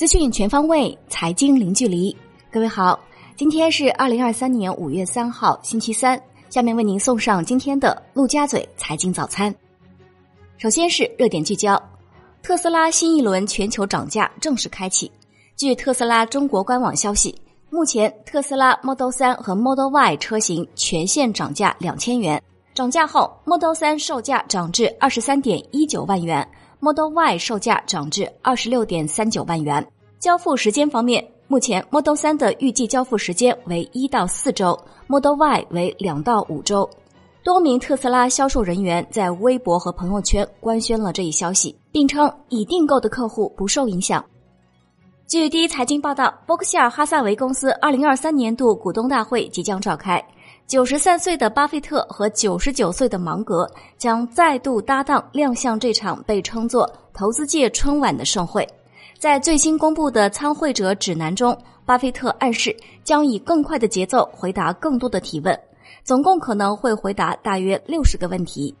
资讯全方位，财经零距离。各位好，今天是二零二三年五月三号，星期三。下面为您送上今天的陆家嘴财经早餐。首先是热点聚焦：特斯拉新一轮全球涨价正式开启。据特斯拉中国官网消息，目前特斯拉 Model 3和 Model Y 车型全线涨价两千元。涨价后，Model 3售价涨至二十三点一九万元。Model Y 售价涨至二十六点三九万元。交付时间方面，目前 Model 3的预计交付时间为一到四周，Model Y 为两到五周。多名特斯拉销售人员在微博和朋友圈官宣了这一消息，并称已订购的客户不受影响。据第一财经报道，伯克希尔哈萨维公司二零二三年度股东大会即将召开。九十三岁的巴菲特和九十九岁的芒格将再度搭档亮相这场被称作“投资界春晚”的盛会。在最新公布的参会者指南中，巴菲特暗示将以更快的节奏回答更多的提问，总共可能会回答大约六十个问题。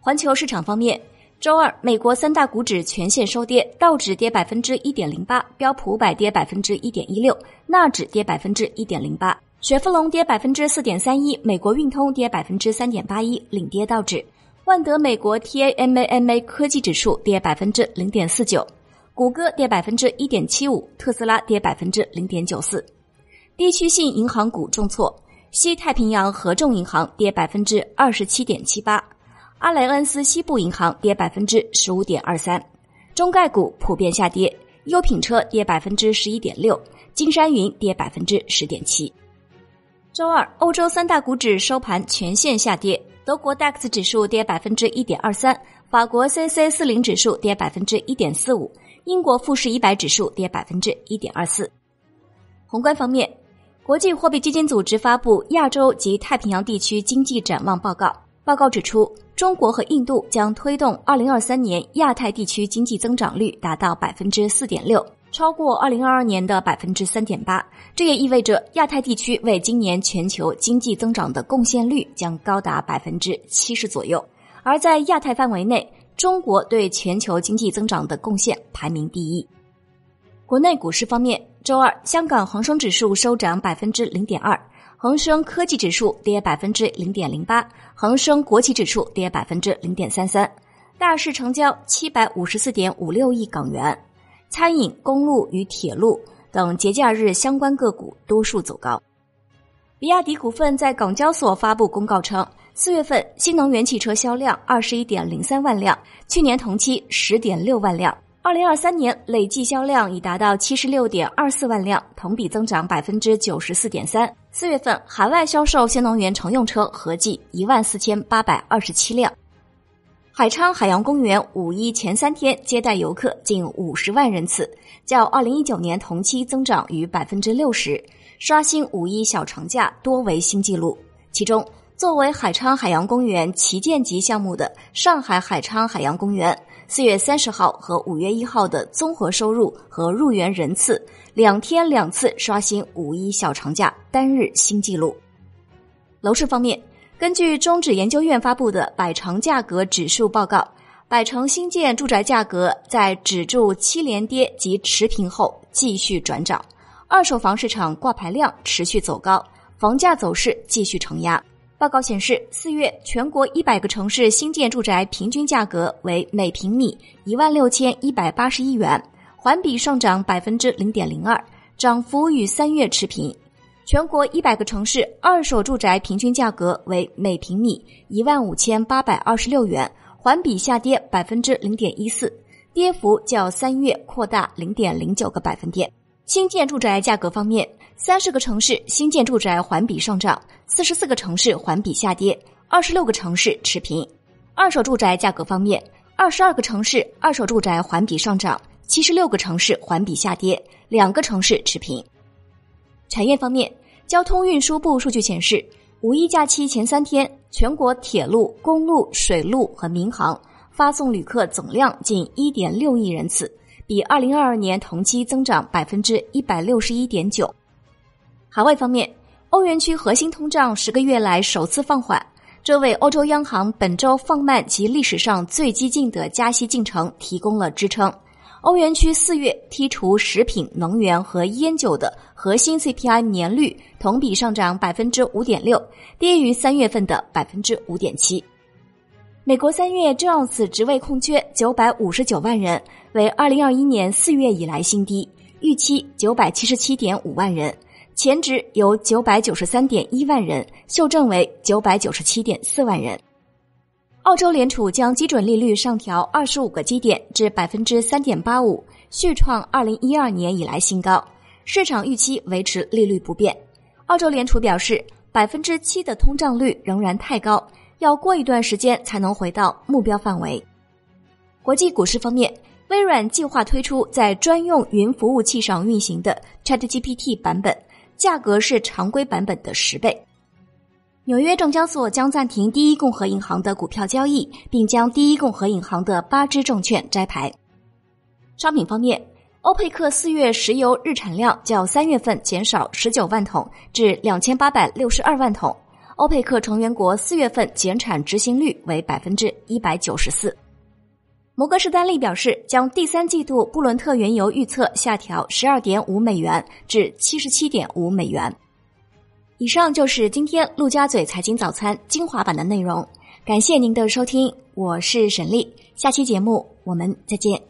环球市场方面，周二美国三大股指全线收跌，道指跌百分之一点零八，标普五百跌百分之一点一六，纳指跌百分之一点零八。雪佛龙跌百分之四点三一，美国运通跌百分之三点八一，领跌道指。万德美国 TAMAMA 科技指数跌百分之零点四九，谷歌跌百分之一点七五，特斯拉跌百分之零点九四。地区性银行股重挫，西太平洋合众银行跌百分之二十七点七八，阿莱恩斯西部银行跌百分之十五点二三。中概股普遍下跌，优品车跌百分之十一点六，金山云跌百分之十点七。周二，欧洲三大股指收盘全线下跌，德国 DAX 指数跌百分之一点二三，法国 CAC 四零指数跌百分之一点四五，英国富时一百指数跌百分之一点二四。宏观方面，国际货币基金组织发布亚洲及太平洋地区经济展望报告，报告指出，中国和印度将推动二零二三年亚太地区经济增长率达到百分之四点六。超过二零二二年的百分之三点八，这也意味着亚太地区为今年全球经济增长的贡献率将高达百分之七十左右。而在亚太范围内，中国对全球经济增长的贡献排名第一。国内股市方面，周二香港恒生指数收涨百分之零点二，恒生科技指数跌百分之零点零八，恒生国企指数跌百分之零点三三，大市成交七百五十四点五六亿港元。餐饮、公路与铁路等节假日相关个股多数走高。比亚迪股份在港交所发布公告称，四月份新能源汽车销量二十一点零三万辆，去年同期十点六万辆，二零二三年累计销量已达到七十六点二四万辆，同比增长百分之九十四点三。四月份海外销售新能源乘用车合计一万四千八百二十七辆。海昌海洋公园五一前三天接待游客近五十万人次，较二零一九年同期增长逾百分之六十，刷新五一小长假多为新纪录。其中，作为海昌海洋公园旗舰级项目的上海海昌海洋公园，四月三十号和五月一号的综合收入和入园人次两天两次刷新五一小长假单日新纪录。楼市方面。根据中指研究院发布的百城价格指数报告，百城新建住宅价格在止住七连跌及持平后继续转涨，二手房市场挂牌量持续走高，房价走势继续承压。报告显示，四月全国一百个城市新建住宅平均价格为每平米一万六千一百八十一元，环比上涨百分之零点零二，涨幅与三月持平。全国一百个城市二手住宅平均价格为每平米一万五千八百二十六元，环比下跌百分之零点一四，跌幅较三月扩大零点零九个百分点。新建住宅价格方面，三十个城市新建住宅环比上涨，四十四个城市环比下跌，二十六个城市持平。二手住宅价格方面，二十二个城市二手住宅环比上涨，七十六个城市环比下跌，两个城市持平。产业方面，交通运输部数据显示，五一假期前三天，全国铁路、公路、水路和民航发送旅客总量近一点六亿人次，比二零二二年同期增长百分之一百六十一点九。海外方面，欧元区核心通胀十个月来首次放缓，这为欧洲央行本周放慢其历史上最激进的加息进程提供了支撑。欧元区四月剔除食品、能源和烟酒的核心 CPI 年率同比上涨百分之五点六，低于三月份的百分之五点七。美国三月 Jones 职位空缺九百五十九万人，为二零二一年四月以来新低，预期九百七十七点五万人，前值由九百九十三点一万人修正为九百九十七点四万人。澳洲联储将基准利率上调二十五个基点至百分之三点八五，续创二零一二年以来新高。市场预期维持利率不变。澳洲联储表示，百分之七的通胀率仍然太高，要过一段时间才能回到目标范围。国际股市方面，微软计划推出在专用云服务器上运行的 ChatGPT 版本，价格是常规版本的十倍。纽约证交所将暂停第一共和银行的股票交易，并将第一共和银行的八只证券摘牌。商品方面，欧佩克四月石油日产量较三月份减少十九万桶至两千八百六十二万桶。欧佩克成员国四月份减产执行率为百分之一百九十四。摩根士丹利表示，将第三季度布伦特原油预测下调十二点五美元至七十七点五美元。以上就是今天陆家嘴财经早餐精华版的内容，感谢您的收听，我是沈丽，下期节目我们再见。